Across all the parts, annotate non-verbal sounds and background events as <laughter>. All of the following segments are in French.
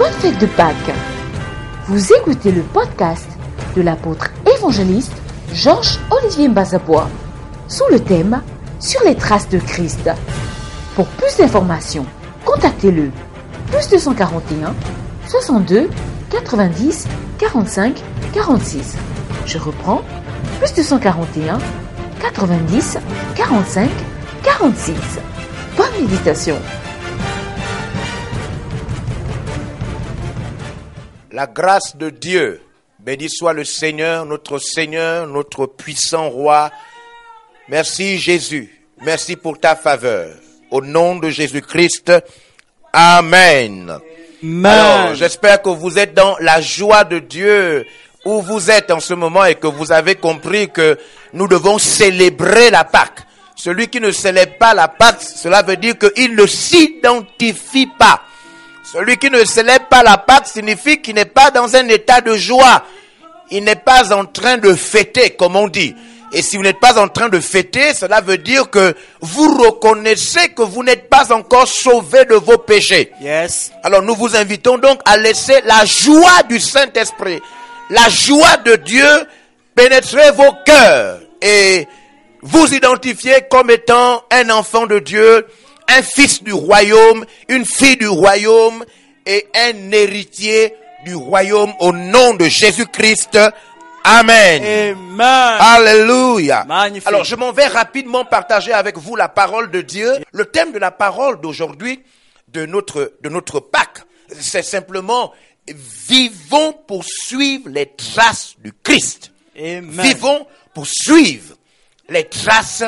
bonne fête de Pâques. Vous écoutez le podcast de l'apôtre évangéliste Georges Olivier Mbazabois sous le thème Sur les traces de Christ. Pour plus d'informations, contactez-le plus 241 62 90 45 46. Je reprends plus 241 90 45 46. Bonne méditation. La grâce de Dieu, béni soit le Seigneur, notre Seigneur, notre puissant roi. Merci Jésus, merci pour ta faveur. Au nom de Jésus-Christ, Amen. Alors, j'espère que vous êtes dans la joie de Dieu où vous êtes en ce moment et que vous avez compris que nous devons célébrer la Pâque. Celui qui ne célèbre pas la Pâque, cela veut dire qu'il ne s'identifie pas. Celui qui ne célèbre pas la Pâque signifie qu'il n'est pas dans un état de joie. Il n'est pas en train de fêter, comme on dit. Et si vous n'êtes pas en train de fêter, cela veut dire que vous reconnaissez que vous n'êtes pas encore sauvé de vos péchés. Yes. Alors nous vous invitons donc à laisser la joie du Saint-Esprit, la joie de Dieu pénétrer vos cœurs et vous identifier comme étant un enfant de Dieu, un fils du royaume, une fille du royaume et un héritier du royaume au nom de Jésus-Christ. Amen. Amen. Alléluia. Magnifique. Alors, je m'en vais rapidement partager avec vous la parole de Dieu. Le thème de la parole d'aujourd'hui, de notre, de notre Pâques, c'est simplement vivons pour suivre les traces du Christ. Amen. Vivons pour suivre les traces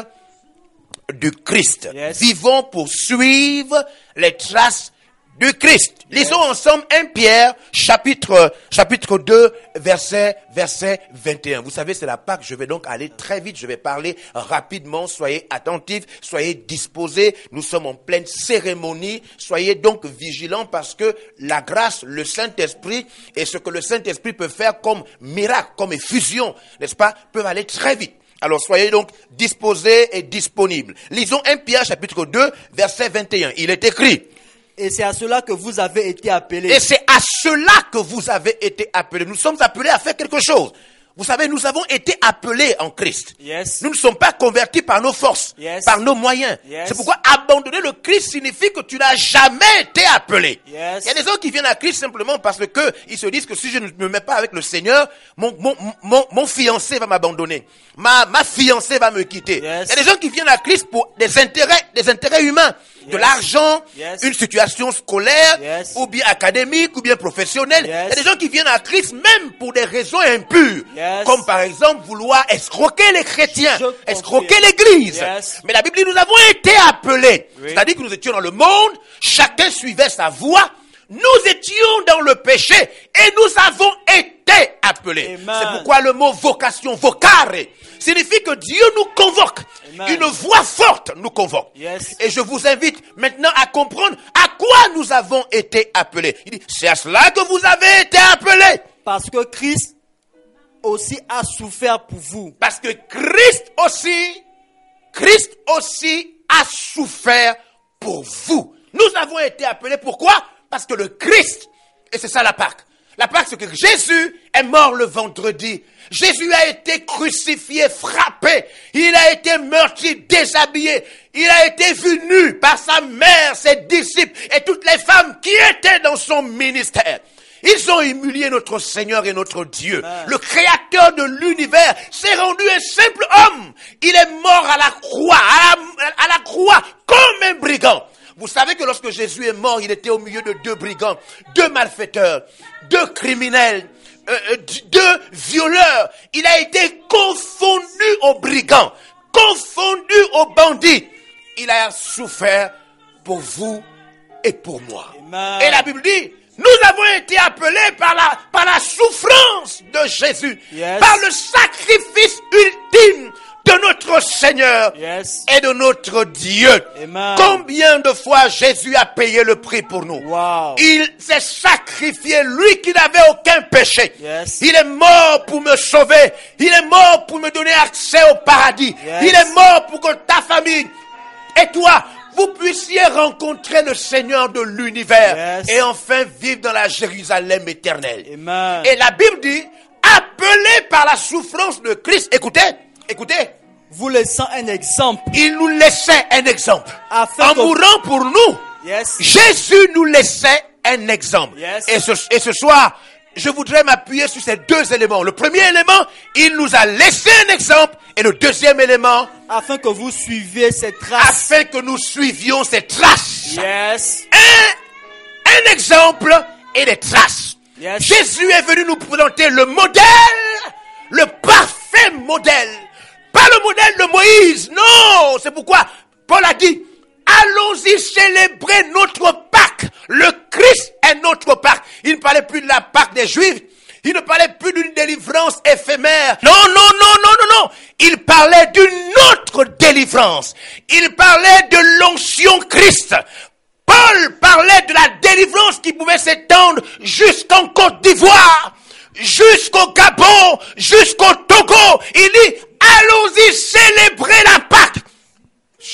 du Christ. Yes. Vivons pour suivre les traces du Christ. Lisons ensemble 1 Pierre, chapitre, chapitre 2, verset, verset 21. Vous savez, c'est la Pâque. Je vais donc aller très vite. Je vais parler rapidement. Soyez attentifs. Soyez disposés. Nous sommes en pleine cérémonie. Soyez donc vigilants parce que la grâce, le Saint-Esprit et ce que le Saint-Esprit peut faire comme miracle, comme effusion, n'est-ce pas, peuvent aller très vite. Alors soyez donc disposés et disponibles. Lisons 1 Pierre chapitre 2 verset 21. Il est écrit, Et c'est à cela que vous avez été appelés. et c'est à cela que vous avez été appelés. Nous sommes appelés à faire quelque chose. Vous savez, nous avons été appelés en Christ. Yes. Nous ne sommes pas convertis par nos forces, Yes. par nos moyens. Yes. C'est pourquoi abandonner le Christ signifie que tu n'as jamais été appelé. Yes. Il y a des gens qui viennent à Christ simplement parce que ils se disent que si je ne me mets pas avec le Seigneur, mon, mon, mon, mon fiancé va m'abandonner. Ma, ma fiancée va me quitter. Yes. Il y a des gens qui viennent à Christ pour des intérêts, des intérêts humains. De l'argent, Yes. une situation scolaire, Yes. ou bien académique, ou bien professionnelle. Yes. Il y a des gens qui viennent à Christ même pour des raisons impures. Yes. Comme par exemple vouloir escroquer les chrétiens, escroquer l'église. Yes. Mais la Bible dit, nous avons été appelés. Oui. C'est-à-dire que nous étions dans le monde, chacun suivait sa voie, nous étions dans le péché et nous avons été appelés. C'est pourquoi le mot vocation, vocare, signifie que Dieu nous convoque. Amen. Une voix forte nous convoque. Yes. Et je vous invite maintenant à comprendre à quoi nous avons été appelés. Il dit, c'est à cela que vous avez été appelés. Parce que Christ aussi a souffert pour vous. Parce que Christ aussi, Christ aussi a souffert pour vous. Nous avons été appelés pourquoi? Parce que le Christ, et c'est ça la Pâque. La Pâque, c'est que Jésus est mort le vendredi. Jésus a été crucifié, frappé. Il a été meurtri, déshabillé. Il a été vu nu par sa mère, ses disciples et toutes les femmes qui étaient dans son ministère. Ils ont humilié notre Seigneur et notre Dieu. Amen. Le créateur de l'univers s'est rendu un simple homme. Il est mort à la croix, à la, à la croix, comme un brigand. Vous savez que lorsque Jésus est mort, il était au milieu de deux brigands, deux malfaiteurs, deux criminels, euh, euh, deux violeurs. Il a été confondu aux brigands, confondu aux bandits. Il a souffert pour vous et pour moi. Amen. Et la Bible dit, nous avons été appelés par la, par la souffrance de Jésus, Yes. par le sacrifice ultime de notre Seigneur Yes. et de notre Dieu. Amen. Combien de fois Jésus a payé le prix pour nous? Wow. Il s'est sacrifié, lui qui n'avait aucun péché. Yes. Il est mort pour me sauver. Il est mort pour me donner accès au paradis. Yes. Il est mort pour que ta famille et toi, vous puissiez rencontrer le Seigneur de l'univers Yes. et enfin vivre dans la Jérusalem éternelle. Amen. Et la Bible dit, appelé par la souffrance de Christ, écoutez, écoutez, Vous laissant un exemple. il nous laissait un exemple. Afin En mourant pour nous, Yes. Jésus nous laissait un exemple. Yes. Et, ce, et ce soir, je voudrais m'appuyer sur ces deux éléments. Le premier élément, il nous a laissé un exemple. Et le deuxième élément, Afin que vous suiviez ces traces. afin que nous suivions ces traces. Yes. Un, un exemple et des traces. Yes. Jésus est venu nous présenter le modèle, le parfait modèle. Pas le modèle de Moïse, non. C'est pourquoi Paul a dit, allons-y célébrer notre Pâques. Le Christ est notre Pâques. Il ne parlait plus de la Pâques des Juifs. Il ne parlait plus d'une délivrance éphémère. Non, non, non, non, non, non. Il parlait d'une autre délivrance. Il parlait de l'onction Christ. Paul parlait de la délivrance qui pouvait s'étendre jusqu'en Côte d'Ivoire, jusqu'au Gabon, jusqu'au Togo. Il dit, allons-y célébrer la Pâque.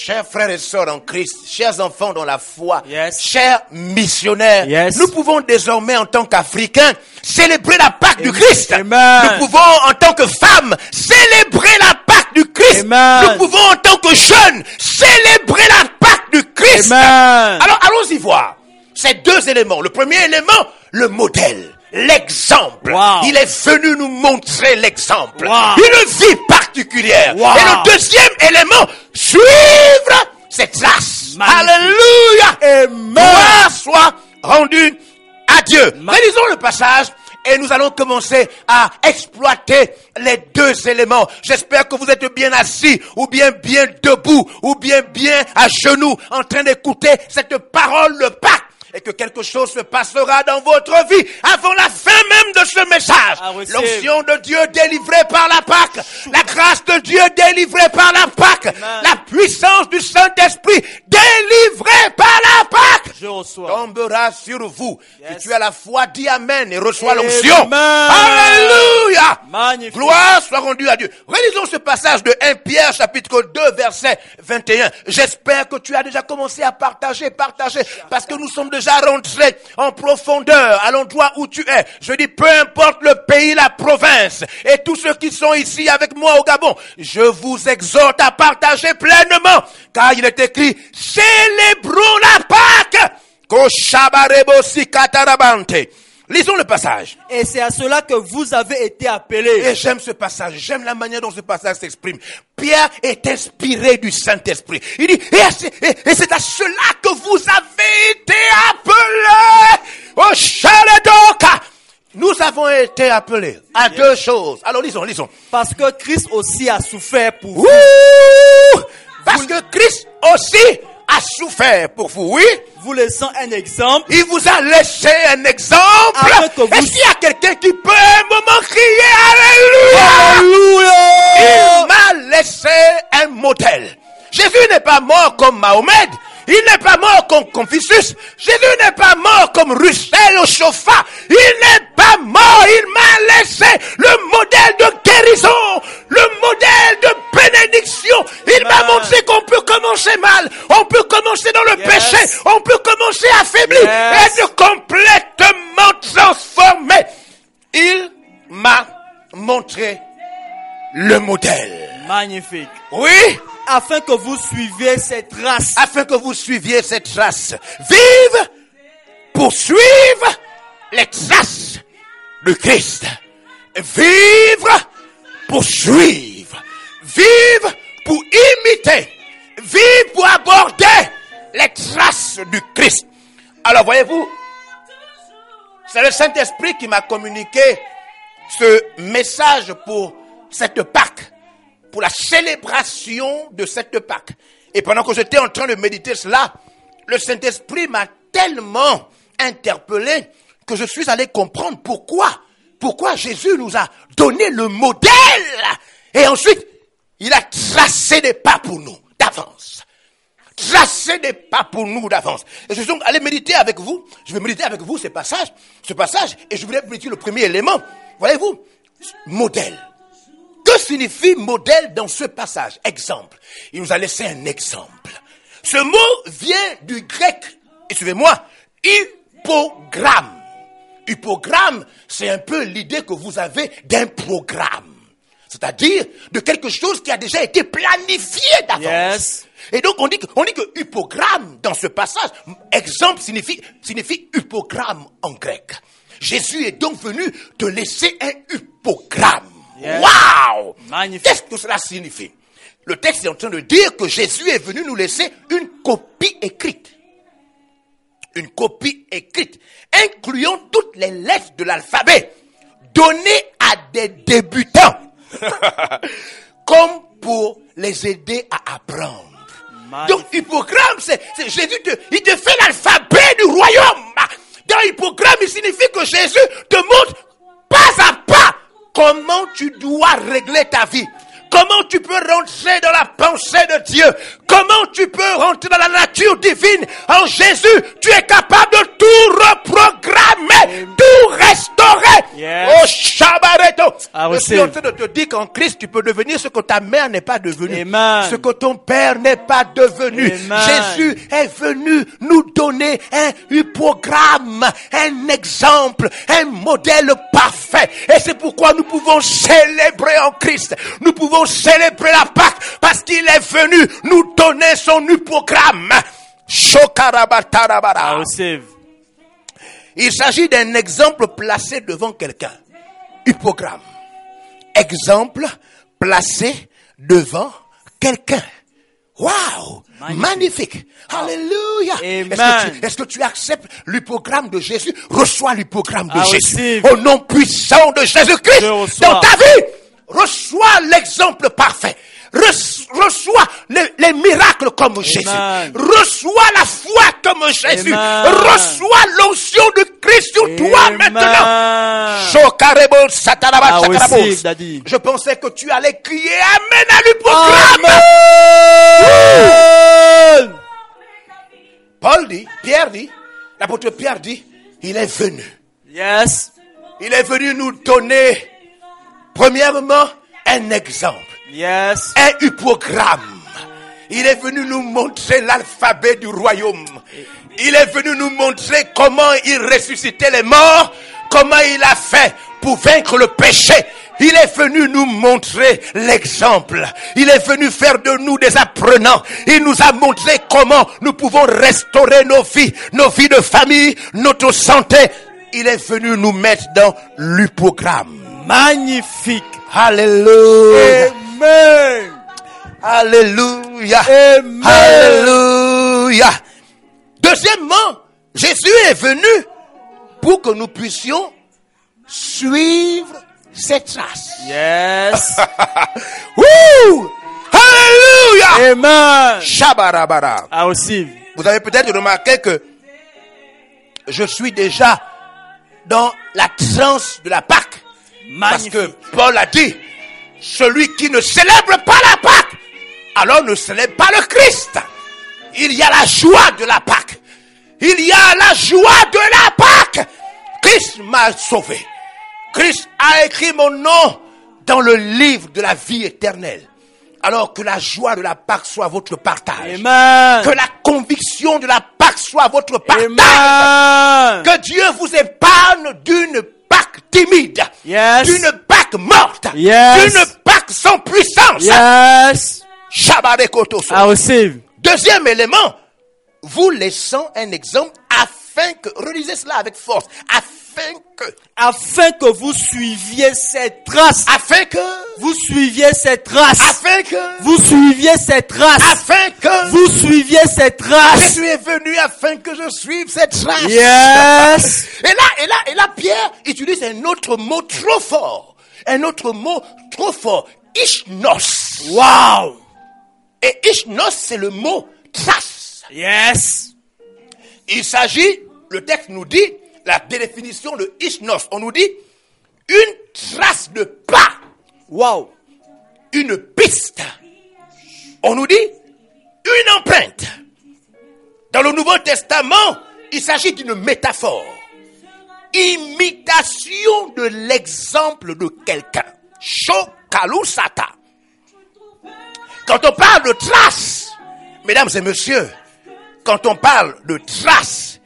Chers frères et sœurs en Christ, chers enfants dans la foi, Yes. chers missionnaires, Yes. nous pouvons désormais en tant qu'Africains célébrer la Pâque du. Christ. Amen. Nous pouvons en tant que femmes célébrer la Pâque du Christ. Amen. Nous pouvons en tant que jeunes célébrer la Pâque du Christ. Alors allons-y voir ces deux éléments. Le premier élément, le modèle. L'exemple. Wow. Il est venu nous montrer l'exemple. Wow. Une vie particulière. Wow. Et le deuxième élément, suivre ses traces. Alléluia. Amen. Gloire soit rendue à Dieu. Ma- Réalisons le passage et nous allons commencer à exploiter les deux éléments. J'espère que vous êtes bien assis ou bien bien debout ou bien bien à genoux en train d'écouter cette parole de Pâques et que quelque chose se passera dans votre vie avant la fin même de ce message. Receive. L'onction de Dieu délivrée par la Pâque, la grâce de Dieu délivrée par la Pâque, Amen. la puissance du Saint-Esprit délivrée par la Pâque Je reçois. tombera sur vous. Yes. Si tu as la foi, dis Amen et reçois l'onction. Alléluia. Magnifique. Gloire soit rendue à Dieu. Relisons ce passage de 1 Pierre chapitre 2 verset 21. J'espère que tu as déjà commencé à partager, partager, parce que nous sommes déjà rentrés en profondeur à l'endroit où tu es. Je dis peu importe le pays, la province et tous ceux qui sont ici avec moi au Gabon, je vous exhorte à partager pleinement, car il est écrit, célébrons la Pâque. Lisons le passage. Et c'est à cela que vous avez été appelés. Et j'aime ce passage, j'aime la manière dont ce passage s'exprime. Pierre est inspiré du Saint-Esprit. Il dit, et c'est, à cela que vous avez été appelés. Au Shaledoka. Nous avons été appelés à deux choses. Alors lisons, lisons. Parce que Christ aussi a souffert pour vous. Ouh! Parce que Christ aussi a souffert pour vous, oui. Vous laissant un exemple. Il vous a laissé un exemple. Vous- Est-ce qu'il y a quelqu'un qui peut un moment crier Alléluia? Il m'a laissé un modèle. Jésus n'est pas mort comme Mahomet. Il n'est pas mort comme Confucius. Jésus n'est pas mort comme Russell au Chauffa. Il n'est pas mort. Il m'a laissé le modèle de guérison, le modèle de bénédiction. Il m'a montré qu'on peut commencer mal. On peut commencer dans le Yes. péché. On peut commencer affaibli Yes. et de complètement transformé. Il m'a montré le modèle. Magnifique. Oui, Afin que vous suiviez ces traces. afin que vous suiviez cette trace. Vive pour suivre les traces de Christ. Vivre pour suivre. Vive pour imiter. Vive pour aborder les traces du Christ. Alors voyez-vous, c'est le Saint-Esprit qui m'a communiqué ce message pour cette Pâque, pour la célébration de cette Pâque. Et pendant que j'étais en train de méditer cela, le Saint-Esprit m'a tellement interpellé que je suis allé comprendre pourquoi, pourquoi Jésus nous a donné le modèle. Et ensuite, il a tracé des pas pour nous d'avance tracer des pas pour nous d'avance. Et je suis donc allé méditer avec vous. Je vais méditer avec vous ce passage, ce passage, et je voulais méditer le premier élément. Voyez-vous, modèle. Que signifie modèle dans ce passage? Exemple. Il nous a laissé un exemple. Ce mot vient du grec, et suivez-moi, hypogramme. Hypogramme, c'est un peu l'idée que vous avez d'un programme. C'est-à-dire de quelque chose qui a déjà été planifié d'avance. Yes. Et donc on dit que, on dit que hypogramme dans ce passage, exemple signifie, signifie hypogramme en grec. Jésus est donc venu te laisser un hypogramme. Waouh! Magnifique. Qu'est-ce que cela signifie? Le texte est en train de dire que Jésus est venu nous laisser une copie écrite. Une copie écrite, incluant toutes les lettres de l'alphabet, données à des débutants, <laughs> comme pour les aider à apprendre. Magnifique. Donc, hypogramme, c'est, c'est Jésus, te, il te fait l'alphabet du royaume. Dans hypogramme, il signifie que Jésus te montre pas à pas comment tu dois régler ta vie? Comment tu peux rentrer dans la pensée de Dieu? Comment tu peux rentrer dans la nature divine? En Jésus, tu es capable de tout reprogrammer, tout restaurer. Yes. Oh, Shabareto. I Je suis en train de te dire qu'en Christ, tu peux devenir ce que ta mère n'est pas devenue. Amen. Ce que ton père n'est pas devenu. Amen. Jésus est venu nous donner un hypogramme, un exemple, un modèle parfait. Et c'est pourquoi nous pouvons célébrer en Christ. Nous pouvons célébrer la Pâque parce qu'il est venu nous donner son. I Shokarabatarabara. receive. Il s'agit d'un exemple placé devant quelqu'un. Hypogramme. Exemple placé devant quelqu'un. Wow! Magnifique. Alléluia. Amen. Est-ce que, tu, est-ce que tu acceptes l'hypogramme de Jésus? Reçois l'hypogramme de I Jésus. Au nom puissant de Jésus-Christ. Dans ta vie, reçois l'exemple parfait. Reç- Reçois les, les miracles comme Jésus. Reçois la foi comme Jésus. Amen. Reçois l'onction de Christ sur toi maintenant. Daddy. Je pensais que tu allais crier Amen à l'hypogramme. Paul dit, Pierre dit, l'apôtre Pierre dit, il est venu. Yes. Il est venu nous donner, premièrement, un exemple. Yes. un hypogramme. Il est venu nous montrer l'alphabet du royaume. Il est venu nous montrer comment il ressuscitait les morts, comment il a fait pour vaincre le péché. Il est venu nous montrer l'exemple. Il est venu faire de nous des apprenants. Il nous a montré comment nous pouvons restaurer nos vies, nos vies de famille, notre santé. Il est venu nous mettre dans l'hypogramme. Magnifique. Alléluia. Amen. Alléluia. Amen. Alléluia. Deuxièmement, Jésus est venu pour que nous puissions suivre ses traces. Yes. <laughs> Wouh! Alléluia! Amen. Shabarabara. I receive. Vous avez peut-être remarqué que je suis déjà dans la transe de la Pâque. Parce que Paul a dit, celui qui ne célèbre pas la Pâque, alors ne célèbre pas le Christ. Il y a la joie de la Pâque. Il y a la joie de la Pâque. Christ m'a sauvé. Christ a écrit mon nom dans le livre de la vie éternelle. Alors que la joie de la Pâque soit votre partage. Amen. Que la conviction de la Pâque soit votre partage. Amen. Que Dieu vous épargne d'une Pâque timide. Yes. D'une Pâque morte. Yes. D'une Pâque sans puissance. Yes. I receive. Deuxième élément, vous laissant un exemple afin que, relisez cela avec force, afin que, Afin que vous suiviez cette trace. afin que, Vous suiviez cette trace. afin que, Vous suiviez cette trace. afin que, Vous suiviez cette trace. Jésus est venu afin que je suive cette trace. Yes. Et là, et là, et là, Pierre utilise un autre mot trop fort. Un autre mot trop fort. Ishnos. Wow. Et ishnos, c'est le mot trace. Yes. Il s'agit, le texte nous dit, la définition de ishnos, on nous dit une trace de pas, Wow. une piste. On nous dit une empreinte. Dans le Nouveau Testament, il s'agit d'une métaphore. Imitation de l'exemple de quelqu'un. Shokalusata. Quand on parle de trace, Mesdames et messieurs, quand on parle de traces,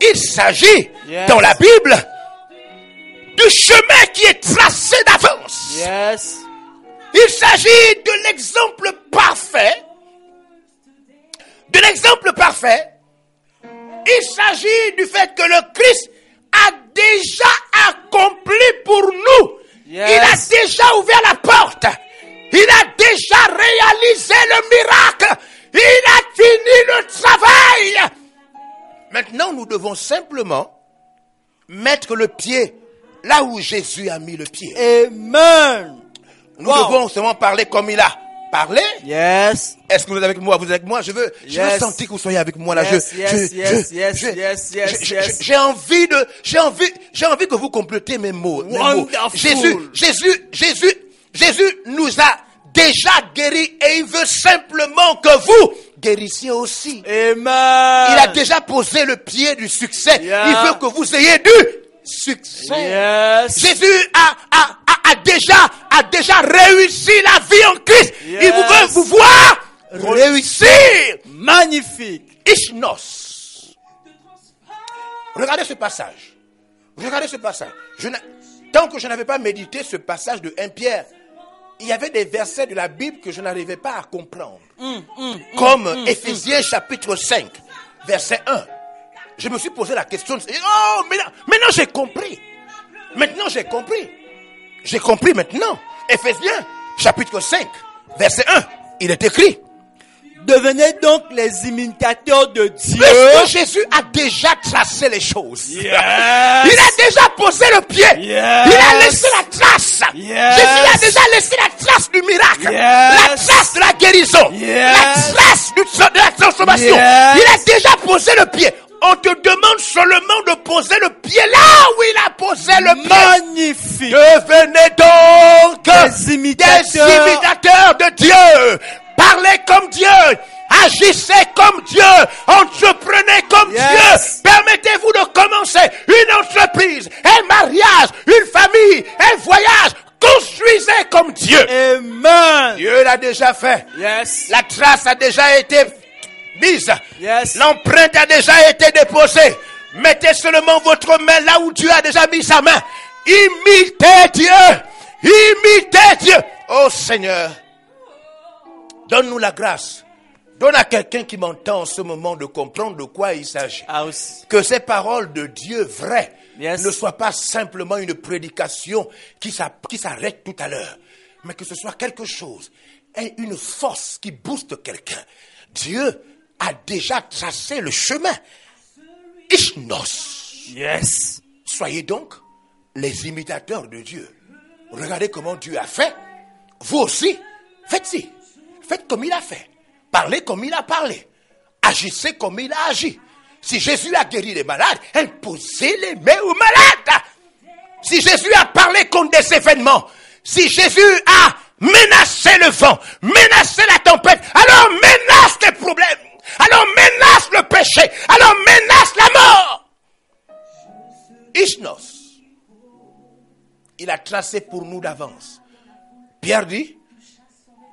il s'agit Yes. dans la Bible du chemin qui est tracé d'avance. Yes. Il s'agit de l'exemple parfait. De l'exemple parfait. Il s'agit du fait que le Christ a déjà accompli pour nous. Yes. Il a déjà ouvert la porte. Il a déjà réalisé le miracle. Il a fini le travail. Maintenant, nous devons simplement mettre le pied là où Jésus a mis le pied. Amen. Nous Wow. devons seulement parler comme il a parlé. Yes. Est-ce que vous êtes avec moi? Vous êtes avec moi? Je veux, je veux sentir que vous soyez avec moi là. Yes, je, yes, je, yes, yes, je- yes, yes, yes. J'ai envie de, j'ai envie, j'ai envie que vous complétez mes mots. mes mots. Jésus, Jésus, Jésus, Jésus nous a déjà guéris et il veut simplement que vous guérissiez aussi. Amen. Il a déjà posé le pied du succès. Yeah. Il veut que vous ayez du succès. Yes. Jésus a, a, a, a déjà, a déjà réussi la vie en Christ. Il Yes. veut vous voir réussir. Magnifique. Ishnos. Regardez ce passage. Regardez ce passage. Je tant que je n'avais pas médité ce passage de 1 Pierre, il y avait des versets de la Bible que je n'arrivais pas à comprendre. Comme Éphésiens chapitre 5, verset 1. Je me suis posé la question. Oh, maintenant, maintenant j'ai compris. Maintenant j'ai compris. J'ai compris maintenant. Éphésiens chapitre 5, verset 1. Il est écrit. Devenez donc les imitateurs de Dieu. Puisque Jésus a déjà tracé les choses. Yes. Il a déjà posé le pied. Yes. Il a laissé la trace. Yes. Jésus a déjà laissé la trace du miracle. La trace de la guérison. La trace de la transformation. Il a déjà posé le pied. On te demande seulement de poser le pied là où il a posé le pied. Magnifique. Devenez donc Des imitateurs. des imitateurs de Dieu. Parlez comme Dieu. Agissez comme Dieu. Entreprenez comme Yes. Dieu. Permettez-vous de commencer une entreprise, un mariage, une famille, un voyage. Construisez comme Dieu. Amen. Dieu l'a déjà fait. Yes. La trace a déjà été mise. Yes. L'empreinte a déjà été déposée. Mettez seulement votre main là où Dieu a déjà mis sa main. Imitez Dieu. Imitez Dieu. Oh Seigneur, donne-nous la grâce. Donne à quelqu'un qui m'entend en ce moment de comprendre de quoi il s'agit. House. Que ces paroles de Dieu vraies Yes. ne soient pas simplement une prédication qui s'arrête tout à l'heure, mais que ce soit quelque chose, et une force qui booste quelqu'un. Dieu a déjà tracé le chemin. Ishnos. Yes. Soyez donc les imitateurs de Dieu. Regardez comment Dieu a fait. Vous aussi, faites-y. Faites comme il a fait. Parlez comme il a parlé. Agissez comme il a agi. Si Jésus a guéri les malades, imposez les mains aux malades. Si Jésus a parlé contre des événements, si Jésus a menacé le vent, menacé la tempête, alors menace les problèmes, alors menace le péché, alors menace la mort. Ishnos, il a tracé pour nous d'avance. Pierre dit,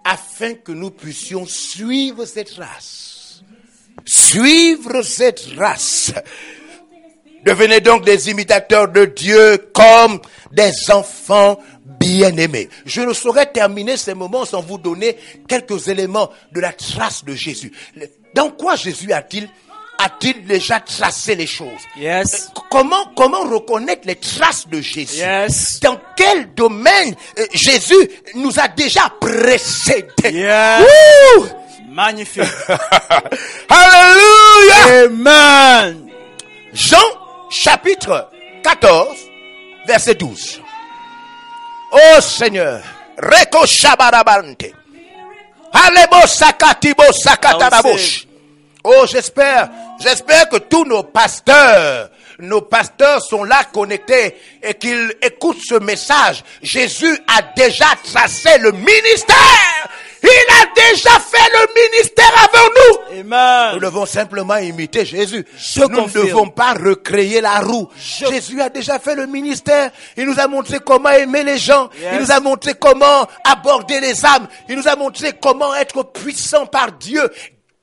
afin que nous puissions suivre cette race. Suivre cette race. Devenez donc des imitateurs de Dieu comme des enfants bien-aimés. Je ne saurais terminer ces moments sans vous donner quelques éléments de la trace de Jésus. Dans quoi Jésus a-t-il a-t-il déjà tracé les choses? Yes. Euh, Comment comment reconnaître les traces de Jésus? Yes. Dans quel domaine euh, Jésus nous a déjà précédés? Yes. Magnifique. <laughs> Alléluia Amen. Jean chapitre 14, verset 12. Oh Seigneur, Reko Shabarabante. Alebo Sakatibo Sakatarabosh. Oh, j'espère, j'espère que tous nos pasteurs, nos pasteurs sont là connectés et qu'ils écoutent ce message. Jésus a déjà tracé le ministère. Il a déjà fait le ministère avant nous. Nous devons simplement imiter Jésus. Je nous ne devons pas recréer la roue. Je- Jésus a déjà fait le ministère. Il nous a montré comment aimer les gens. Yes. Il nous a montré comment aborder les âmes. Il nous a montré comment être puissant par Dieu.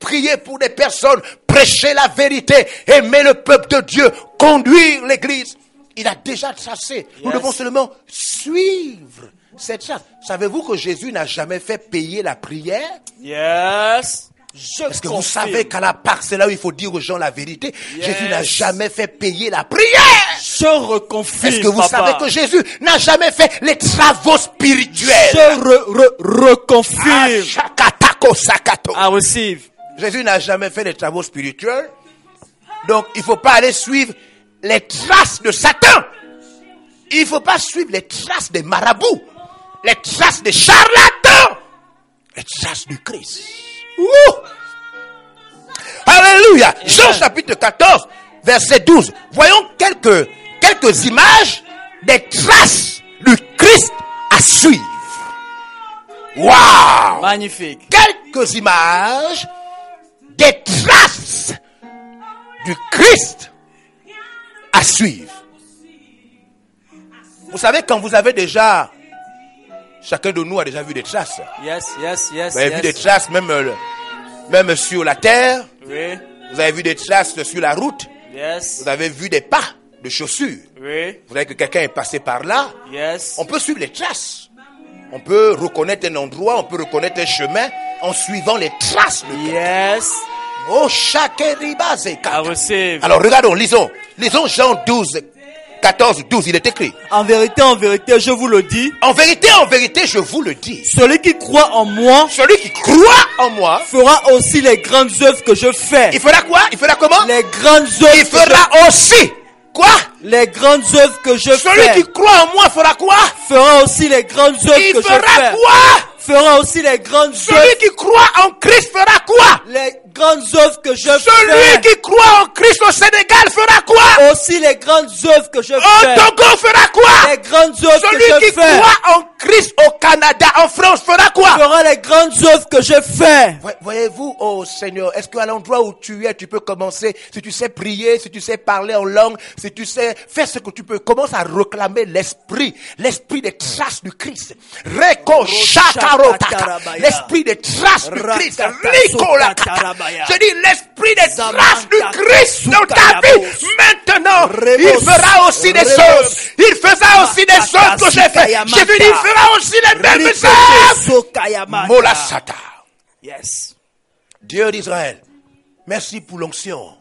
Prier pour des personnes, prêcher la vérité, aimer le peuple de Dieu, conduire l'église. Il a déjà tracé. Nous Yes. devons seulement suivre cette chasse. Savez-vous que Jésus n'a jamais fait payer la prière? Yes. Je Est-ce que vous savez qu'à la part, c'est là où il faut dire aux gens la vérité? Yes. Jésus n'a jamais fait payer la prière. Je reconfirme. Est-ce que vous papa. savez que Jésus n'a jamais fait les travaux spirituels? Je re, re, reconfirme. Ah. I receive. Jésus n'a jamais fait les travaux spirituels. Donc, il ne faut pas aller suivre les traces de Satan. Il ne faut pas suivre les traces des marabouts, les traces des charlatans, les traces du Christ. Ouh! Alléluia. Jean chapitre 14, verset 12. Voyons quelques, quelques images des traces du Christ à suivre. Waouh! Magnifique. quelques images des traces du Christ à suivre. Vous savez, quand vous avez déjà, chacun de nous a déjà vu des traces. Yes, yes, yes. Vous avez yes. vu des traces même, euh, même sur la terre. Oui. Vous avez vu des traces sur la route. Yes. Vous avez vu des pas de chaussures. Oui. Vous savez que quelqu'un est passé par là. Yes. On peut suivre les traces. On peut reconnaître un endroit, on peut reconnaître un chemin en suivant les traces de Yes. Oh. Alors regardons, lisons. Lisons Jean 12, 14, 12, il est écrit. En vérité, en vérité, je vous le dis, En vérité, en vérité, je vous le dis. celui qui croit en moi Celui qui croit en moi, fera aussi les grandes œuvres que je fais. il fera quoi? Il fera comment? Les grandes œuvres. Il fera aussi. Quoi? Les grandes œuvres que je Celui fais. qui croit en moi fera quoi? Fera aussi les grandes œuvres Il que je fera fais. quoi? Fera aussi les grandes Celui œuvres. qui croit en Christ fera quoi? Les grandes œuvres que je Celui fais. qui croit en Christ au Sénégal fera quoi? Aussi les grandes œuvres que je Au fais. Togo fera quoi? Les grandes œuvres que Celui je qui fais. croit en Christ au Canada, en France fera quoi? Fera les grandes œuvres que je fais. Voy- Voyez-vous, oh Seigneur, est-ce qu'à l'endroit où tu es, tu peux commencer, si tu sais prier, si tu sais parler en langue, si tu sais faire ce que tu peux, commence à réclamer l'esprit, l'esprit des traces du Christ. L'esprit des traces du Christ. Sokatarabaya. Je dis l'esprit des traces du Christ dans ta vie. Maintenant, il fera aussi des œuvres. Il fera aussi des œuvres que j'ai fait. J'ai dit, il fera aussi les mêmes sokayamata. Mola sata. Yes. Dieu d'Israël, merci pour l'onction.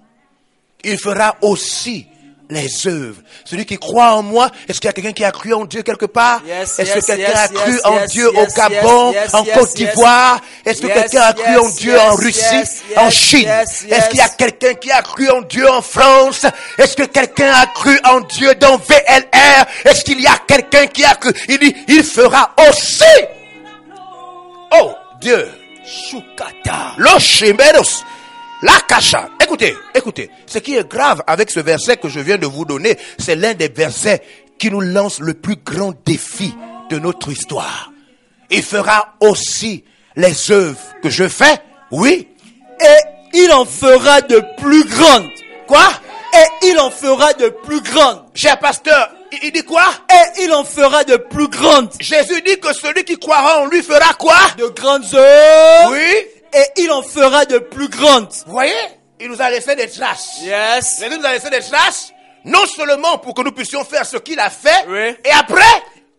Il fera aussi les œuvres. Celui qui croit en moi, est-ce qu'il y a quelqu'un qui a cru en Dieu quelque part? Yes, Est-ce yes, que quelqu'un yes, a cru en Dieu au Gabon, en Côte d'Ivoire? Est-ce que quelqu'un a cru en Dieu en Russie, en Chine? Est-ce qu'il y a quelqu'un qui a cru en Dieu en France? Est-ce que quelqu'un a cru en Dieu dans VLR Est-ce qu'il y a quelqu'un qui a cru? Il dit, il fera aussi. Oh Dieu, Shukata. La cacha. Écoutez, écoutez. Ce qui est grave avec ce verset que je viens de vous donner, c'est l'un des versets qui nous lance le plus grand défi de notre histoire. Il fera aussi les œuvres que je fais. Oui. Et il en fera de plus grandes. Quoi? Et il en fera de plus grandes. Cher pasteur, il dit quoi? Et il en fera de plus grandes. Jésus dit que celui qui croira en lui fera quoi? De grandes œuvres. Oui. Et il en fera de plus grandes. Vous voyez? Il nous a laissé des traces. Yes. Jésus nous a laissé des traces, non seulement pour que nous puissions faire ce qu'il a fait, Oui. et après,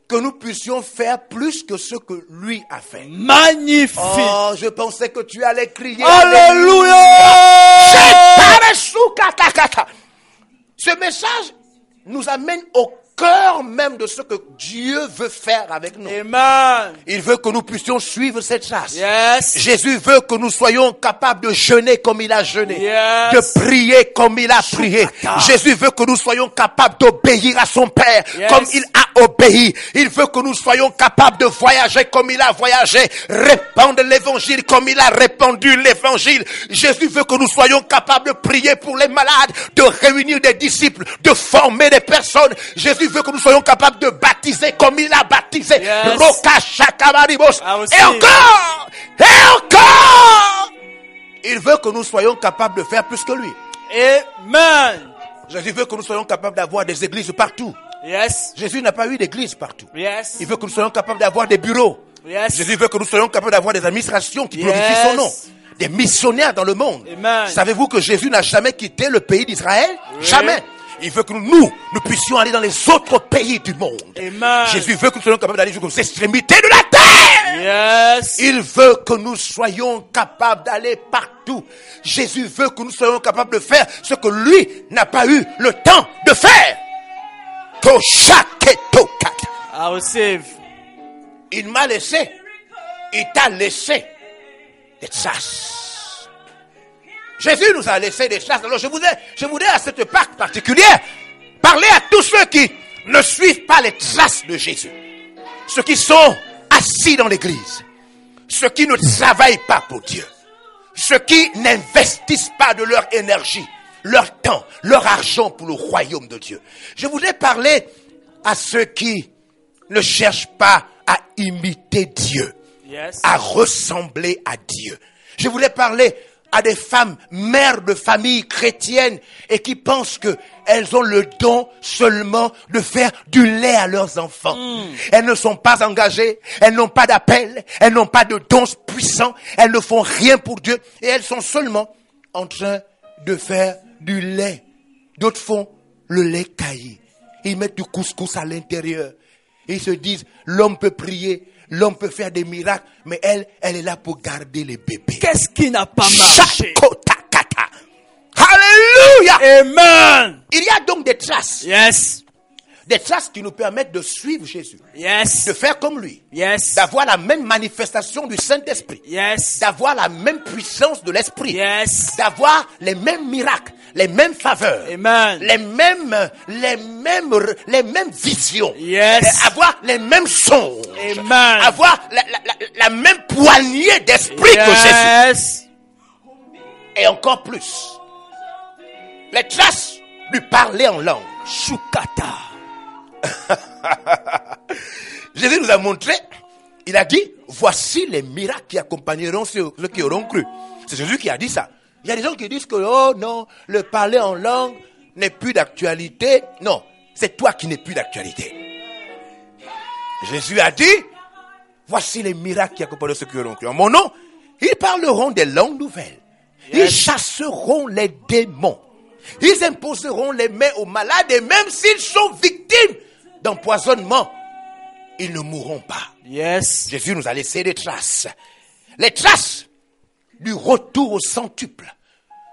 que nous puissions faire plus que ce que lui a fait. Magnifique. Oh, je pensais que tu allais crier. Alléluia. Alléluia. Ce message nous amène au cœur même de ce que Dieu veut faire avec nous. Amen. Il veut que nous puissions suivre cette trace. Yes. Jésus veut que nous soyons capables de jeûner comme il a jeûné, Yes. de prier comme il a prié. Jésus veut que nous soyons capables d'obéir à son Père Yes. comme il a obéi. Il veut que nous soyons capables de voyager comme il a voyagé, répandre l'évangile comme il a répandu l'évangile. Jésus veut que nous soyons capables de prier pour les malades, de réunir des disciples, de former des personnes. Jésus veut que nous soyons capables de baptiser comme il a baptisé. Yes. Ah. Et encore, et encore. Il veut que nous soyons capables de faire plus que lui. Amen. Jésus veut que nous soyons capables d'avoir des églises partout. Yes. Jésus n'a pas eu d'église partout. Yes. Il veut que nous soyons capables d'avoir des bureaux. Yes. Jésus veut que nous soyons capables d'avoir des administrations qui glorifient son nom. des missionnaires dans le monde. Savez-vous que Jésus n'a jamais quitté le pays d'Israël? Jamais. Il veut que nous, nous puissions aller dans les autres pays du monde. Amen. Jésus veut que nous soyons capables d'aller jusqu'aux extrémités de la terre. Yes. Il veut que nous soyons capables d'aller partout. Jésus veut que nous soyons capables de faire ce que lui n'a pas eu le temps de faire. Toshaketokata. I receive. Il m'a laissé. Il t'a laissé des traces. Jésus nous a laissé des traces. Alors je voudrais, je voudrais à cette Pâque particulière parler à tous ceux qui ne suivent pas les traces de Jésus. Ceux qui sont assis dans l'église. Ceux qui ne travaillent pas pour Dieu. Ceux qui n'investissent pas de leur énergie, leur temps, leur argent pour le royaume de Dieu. Je voudrais parler à ceux qui ne cherchent pas à imiter Dieu Yes. à ressembler à Dieu. Je voulais parler à des femmes mères de famille chrétiennes et qui pensent que elles ont le don seulement de faire du lait à leurs enfants. Elles ne sont pas engagées, elles n'ont pas d'appel, elles n'ont pas de dons puissants, elles ne font rien pour Dieu et elles sont seulement en train de faire du lait. D'autres font le lait caillé. Ils mettent du couscous à l'intérieur. Ils se disent, l'homme peut prier, l'homme peut faire des miracles, mais elle, elle est là pour garder les bébés. Qu'est-ce qui n'a pas marché? Alléluia! Amen. Il y a donc des traces, Yes. des traces qui nous permettent de suivre Jésus, Yes. de faire comme lui, Yes. d'avoir la même manifestation du Saint-Esprit, Yes. d'avoir la même puissance de l'Esprit, Yes. d'avoir les mêmes miracles, les mêmes faveurs, Amen. les mêmes, les mêmes, les mêmes visions, Yes. Avoir les mêmes sons, Amen. avoir la, la- la- la même poignée d'esprit que Jésus, et encore plus. Les traces lui parler en langue. Shukata. <laughs> Jésus nous a montré, il a dit, voici les miracles qui accompagneront ceux qui auront cru. C'est Jésus qui a dit ça. Il y a des gens qui disent que, oh non, le parler en langue n'est plus d'actualité. Non, c'est toi qui n'es plus d'actualité. Jésus a dit, voici les miracles qui accompagneront ceux qui auront cru. En mon nom, ils parleront des langues nouvelles. Ils chasseront les démons. Ils imposeront les mains aux malades et même s'ils sont victimes d'empoisonnement, ils ne mourront pas. Yes. Jésus nous a laissé des traces. Les traces du retour au centuple.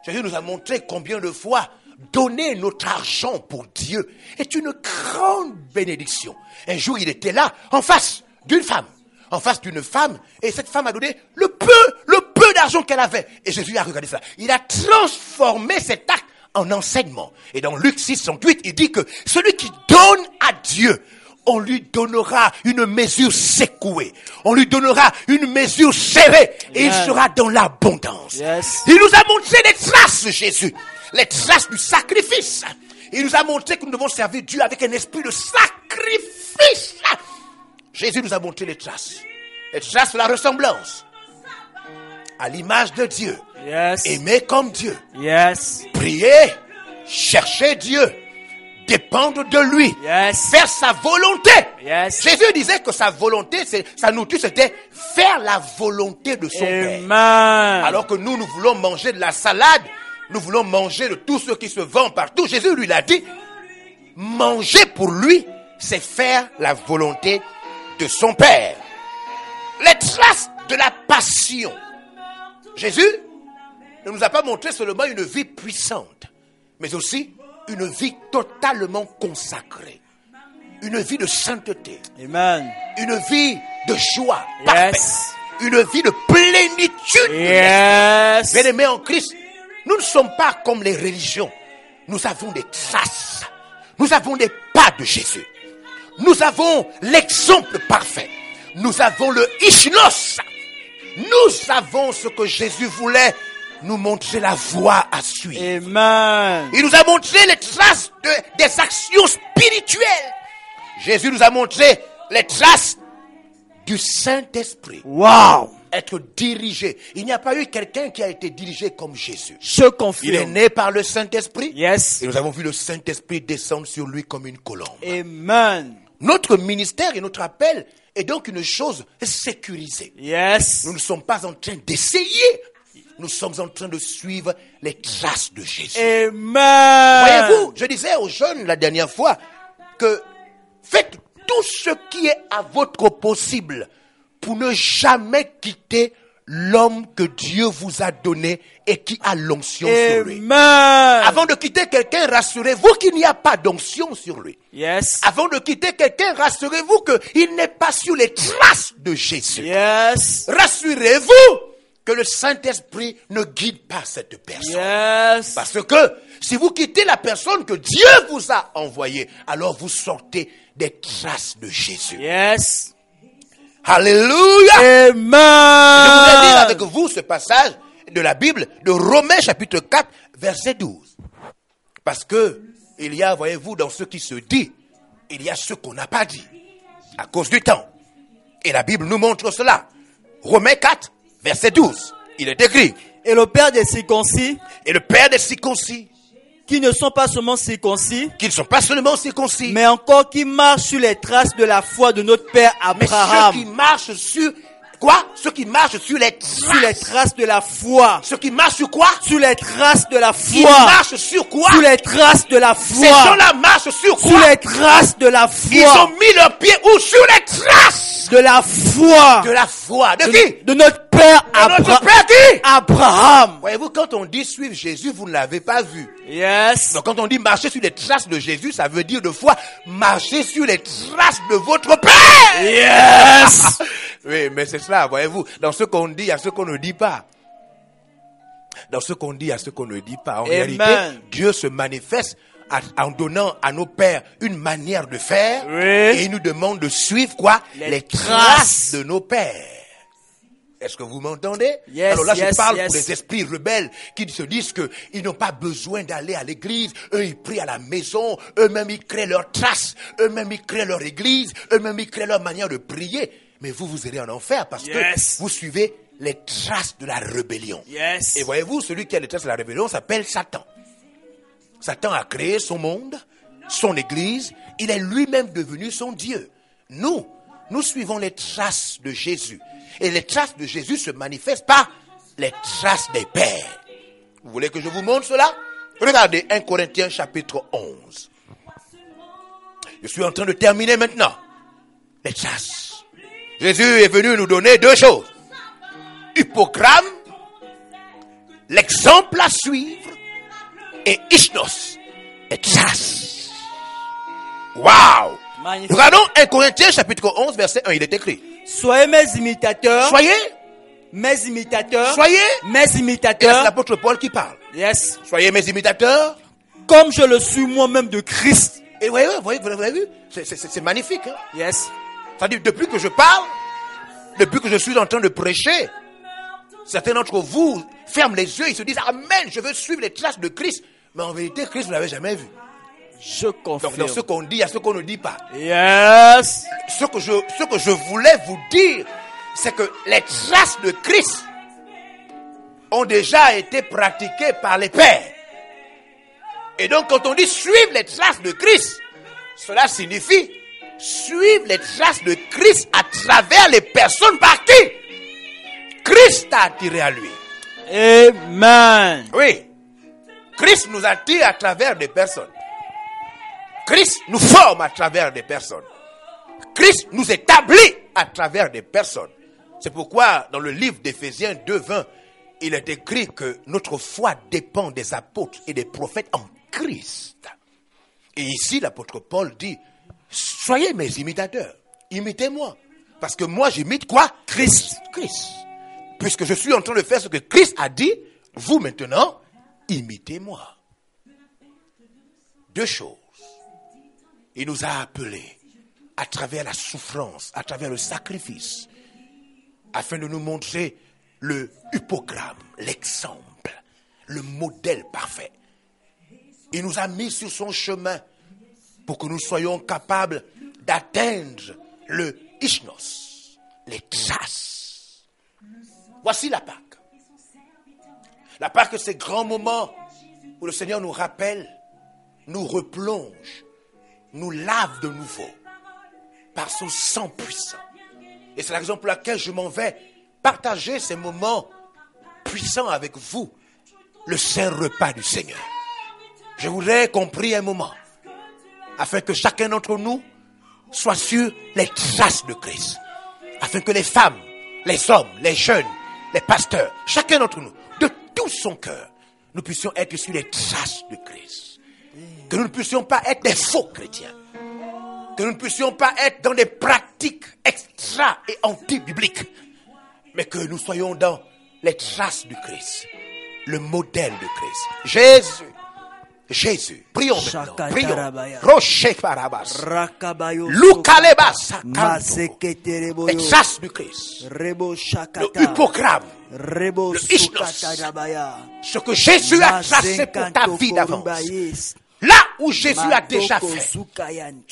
Jésus nous a montré combien de fois donner notre argent pour Dieu est une grande bénédiction. Un jour, il était là, en face d'une femme, en face d'une femme, et cette femme a donné le peu, le peu d'argent qu'elle avait. Et Jésus a regardé ça. Il a transformé cet acte en enseignement. Et dans Luc 6, 68, il dit que celui qui donne à Dieu, on lui donnera une mesure secouée. On lui donnera une mesure serrée. Et il sera dans l'abondance. Yes. Il nous a montré les traces, Jésus. Les traces du sacrifice. Il nous a montré que nous devons servir Dieu avec un esprit de sacrifice. Jésus nous a montré les traces. Les traces de la ressemblance. À l'image de Dieu. Yes. Aimer comme Dieu. Yes. Prier. Chercher Dieu. Dépendre de lui. Yes. Faire sa volonté. Yes. Jésus disait que sa volonté, c'est, sa nourriture, c'était faire la volonté de son Père. Amen. Alors que nous, nous voulons manger de la salade, nous voulons manger de tout ce qui se vend partout. Jésus lui l'a dit, manger pour lui, c'est faire la volonté de son Père. Les traces de la passion. Jésus ne nous a pas montré seulement une vie puissante, mais aussi une vie totalement consacrée. Une vie de sainteté Amen. une vie de joie Yes. une vie de plénitude. Yes. Bien aimés en Christ, nous ne sommes pas comme les religions. Nous avons des traces. Nous avons des pas de Jésus. Nous avons l'exemple parfait. Nous avons le Ishnos. Nous avons ce que Jésus voulait nous montrer la voie à suivre. Amen. Il nous a montré les traces de, des actions spirituelles. Jésus nous a montré les traces du Saint-Esprit. Wow. Être dirigé. Il n'y a pas eu quelqu'un qui a été dirigé comme Jésus. Je Il est confirme. né par le Saint-Esprit. Yes. Et nous avons vu le Saint-Esprit descendre sur lui comme une colombe. Amen. Notre ministère et notre appel est donc une chose sécurisée. Yes. Nous ne sommes pas en train d'essayer nous sommes en train de suivre les traces de Jésus. Amen. Voyez-vous, je disais aux jeunes la dernière fois que faites tout ce qui est à votre possible pour ne jamais quitter l'homme que Dieu vous a donné et qui a l'onction sur lui. Avant de quitter quelqu'un, rassurez-vous qu'il n'y a pas d'onction sur lui. Yes. Avant de quitter quelqu'un, rassurez-vous qu'il n'est pas sur les traces de Jésus. Yes. Rassurez-vous que le Saint-Esprit ne guide pas cette personne. Yes. Parce que si vous quittez la personne que Dieu vous a envoyée, alors vous sortez des traces de Jésus. Yes. Alléluia. Je voudrais lire Amen. avec vous ce passage de la Bible de Romains chapitre 4 verset 12. Parce que il y a, voyez-vous, dans ce qui se dit, il y a ce qu'on n'a pas dit à cause du temps. Et la Bible nous montre cela. Romains 4 verset 12. Il est écrit, Et le Père des circoncis, et le Père des circoncis, qui ne sont pas seulement circoncis, qui ne sont pas seulement circoncis, mais encore qui marchent sur les traces de la foi de notre Père mais ceux qui Abraham. marchent sur quoi? Ceux qui marchent sur les Sur les traces. traces de la foi. Ceux qui marchent sur quoi? Sur les traces de la Ils foi. marchent sur quoi? Sur les traces de la Ces foi. gens-là marchent sur Sur quoi les traces de la Ils ont foi. mis leurs pieds où? Sur les traces De la foi. de la foi. De qui? De notre Père De notre Père qui? Abraham. Voyez-vous, quand on dit suivre Jésus, vous ne l'avez pas vu. Yes. Donc quand on dit marcher sur les traces de Jésus, ça veut dire de foi marcher sur les traces de votre Père. Yes. <laughs> Oui, mais c'est cela, voyez-vous. Dans ce qu'on dit, il y a ce qu'on ne dit pas. Dans ce qu'on dit, il y a ce qu'on ne dit pas. En Amen. réalité, Dieu se manifeste en donnant à nos pères une manière de faire. Oui. Et il nous demande de suivre quoi? Les Les, traces. de nos pères. Est-ce que vous m'entendez? Yes, Alors là, yes, je parle yes. pour les esprits rebelles qui se disent que ils n'ont pas besoin d'aller à l'église. Eux, ils prient à la maison. Eux-mêmes, ils créent leurs traces. Eux-mêmes, ils créent leur église. Eux-mêmes, ils créent leur manière de prier. Mais vous, vous irez en enfer parce Yes. que vous suivez les traces de la rébellion. Yes. Et voyez-vous, celui qui a les traces de la rébellion s'appelle Satan. Satan a créé son monde, son église. Il est lui-même devenu son Dieu. Nous, nous suivons les traces de Jésus. Et les traces de Jésus se manifestent par les traces des pères. Vous voulez que je vous montre cela? Regardez 1 Corinthiens chapitre 11. Je suis en train de terminer maintenant. Les traces. Jésus est venu nous donner deux choses. Hypogramme, l'exemple à suivre, et Ishnos, les traces. Waouh. Regardons 1 Corinthiens chapitre 11 verset 1, il est écrit. Soyez mes imitateurs. Soyez, Mes imitateurs. soyez, Mes et là c'est imitateurs. l'apôtre Paul qui parle. Yes. Soyez mes imitateurs. Comme je le suis moi-même de Christ. Et voyez, voyez, vous avez vu c'est magnifique. Hein? Yes. C'est-à-dire, depuis que je parle, depuis que je suis en train de prêcher, certains d'entre vous ferment les yeux, ils se disent, Amen, je veux suivre les traces de Christ. Mais en vérité, Christ, vous ne l'avez jamais vu. Je Donc, dans confirme. ce qu'on dit, il y a ce qu'on ne dit pas. Yes. Ce que je, ce que je voulais vous dire, c'est que les traces de Christ ont déjà été pratiquées par les pères. Et donc, quand on dit suivre les traces de Christ, cela signifie suivre les traces de Christ à travers les personnes par qui Christ a attiré à lui. Amen. Oui. Christ nous attire à travers des personnes. Christ nous forme à travers des personnes. Christ nous établit à travers des personnes. C'est pourquoi dans le livre d'Éphésiens 2.20, il est écrit que notre foi dépend des apôtres et des prophètes en Christ. Et ici, l'apôtre Paul dit, soyez mes imitateurs, imitez-moi. Parce que moi, j'imite quoi? Christ. Christ. Puisque je suis en train de faire ce que Christ a dit, vous maintenant, imitez-moi. Deux choses. Il nous a appelés à travers la souffrance, à travers le sacrifice, afin de nous montrer le hypogramme, l'exemple, le modèle parfait. Il nous a mis sur son chemin pour que nous soyons capables d'atteindre le Ishnos, les traces. Voici la Pâque. La Pâque, c'est grand moment où le Seigneur nous rappelle, nous replonge, nous lave de nouveau par son sang puissant. Et c'est la raison pour laquelle je m'en vais partager ces moments puissant avec vous le saint repas du Seigneur. Je voudrais qu'on prie un moment afin que chacun d'entre nous soit sur les traces de Christ. Afin que les femmes, les hommes, les jeunes, les pasteurs, chacun d'entre nous, de tout son cœur, nous puissions être sur les traces de Christ. Que nous ne puissions pas être des faux chrétiens. Que nous ne puissions pas être dans des pratiques extra et anti-bibliques. Mais que nous soyons dans les traces du Christ. Le modèle de Christ. Jésus. Jésus. Prions maintenant. Prions. Shakatarabaya. Rocher Parabas. Rakabayo. Lukaleba Sakanto. Maseketerebo Les traces du Christ. Le hypogramme. Le. Ce que Jésus a tracé pour ta vie d'avance. Là où Jésus a déjà fait.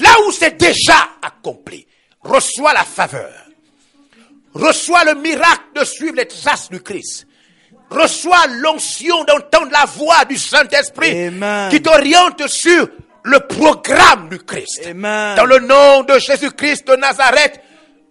Là où c'est déjà accompli. Reçois la faveur. Reçois le miracle de suivre les traces du Christ. Reçois l'onction d'entendre la voix du Saint-Esprit qui t'oriente sur le programme du Christ. Amen. Dans le nom de Jésus-Christ de Nazareth,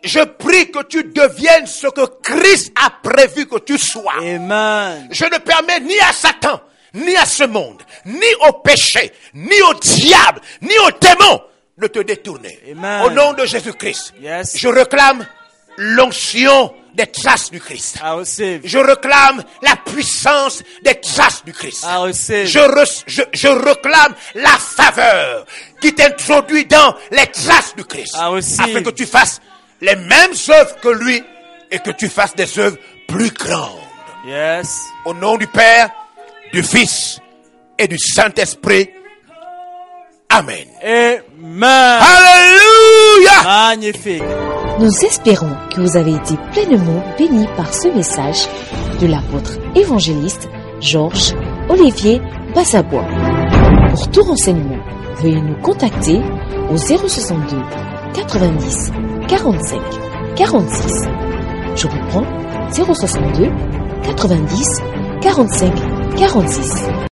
je prie que tu deviennes ce que Christ a prévu que tu sois. Amen. Je ne permets ni à Satan, ni à ce monde, ni au péché, ni au diable, ni au démon de te détourner. Amen. Au nom de Jésus-Christ, Yes. je réclame l'onction des traces du Christ. Je réclame la puissance des traces du Christ. Je, re- je, je réclame la faveur qui t'introduit dans les traces du Christ. Afin que tu fasses les mêmes œuvres que lui et que tu fasses des œuvres plus grandes. Yes. Au nom du Père, du Fils et du Saint-Esprit. Amen. Amen. Alléluia! Magnifique. Nous espérons que vous avez été pleinement bénis par ce message de l'apôtre évangéliste Georges Olivier Bassabois. Pour tout renseignement, veuillez nous contacter au 062 90 45 46. Je reprends 062 90 45 46.